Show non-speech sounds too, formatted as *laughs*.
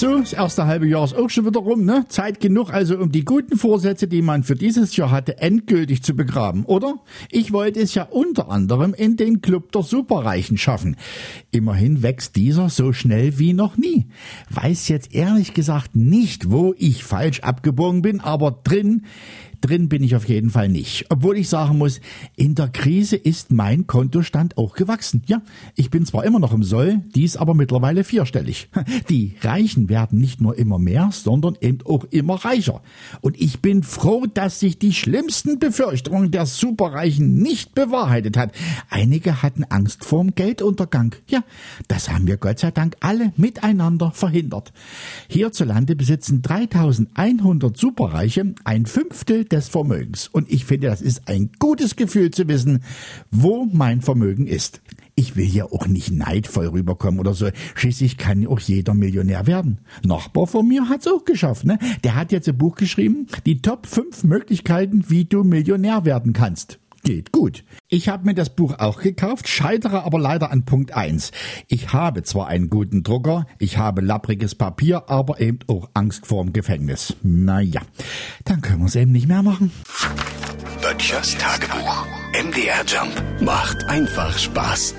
So, das erste halbe Jahr ist auch schon wieder rum, ne? Zeit genug also, um die guten Vorsätze, die man für dieses Jahr hatte, endgültig zu begraben, oder? Ich wollte es ja unter anderem in den Club der Superreichen schaffen. Immerhin wächst dieser so schnell wie noch nie. Weiß jetzt ehrlich gesagt nicht, wo ich falsch abgebogen bin, aber drin Drin bin ich auf jeden Fall nicht. Obwohl ich sagen muss, in der Krise ist mein Kontostand auch gewachsen. Ja, ich bin zwar immer noch im Soll, dies aber mittlerweile vierstellig. *laughs* Die Reichen werden nicht nur immer mehr, sondern eben auch immer reicher. Und ich bin froh, dass sich die schlimmsten Befürchtungen der Superreichen nicht bewahrheitet hat. Einige hatten Angst vorm Gelduntergang. Ja, das haben wir Gott sei Dank alle miteinander verhindert. Hierzulande besitzen 3100 Superreiche ein Fünftel des Vermögens. Und ich finde, das ist ein gutes Gefühl zu wissen, wo mein Vermögen ist. Ich will ja auch nicht neidvoll rüberkommen oder so. Schließlich kann auch jeder Millionär werden. Nachbar von mir hat's auch geschafft, ne? Der hat jetzt ein Buch geschrieben, die Top 5 Möglichkeiten, wie du Millionär werden kannst geht gut. Ich habe mir das Buch auch gekauft, scheitere aber leider an Punkt 1. Ich habe zwar einen guten Drucker, ich habe lappriges Papier, aber eben auch Angst vorm Gefängnis. Naja, dann können wir es eben nicht mehr machen. Böttchers Tagebuch. MDR Jump macht einfach Spaß.